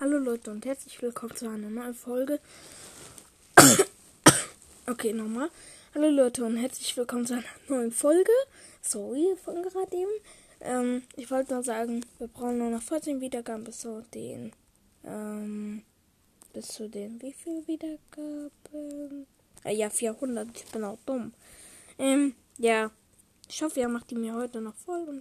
Hallo Leute und herzlich willkommen zu einer neuen Folge. okay, nochmal. Hallo Leute und herzlich willkommen zu einer neuen Folge. Sorry von gerade eben. Ähm, ich wollte nur sagen, wir brauchen nur noch 14 Wiedergaben bis zu den, ähm, bis zu den, wie viel Wiedergaben? Äh, ja, 400. Ich bin auch dumm. Ähm, ja. Ich hoffe, ihr macht die mir heute noch voll und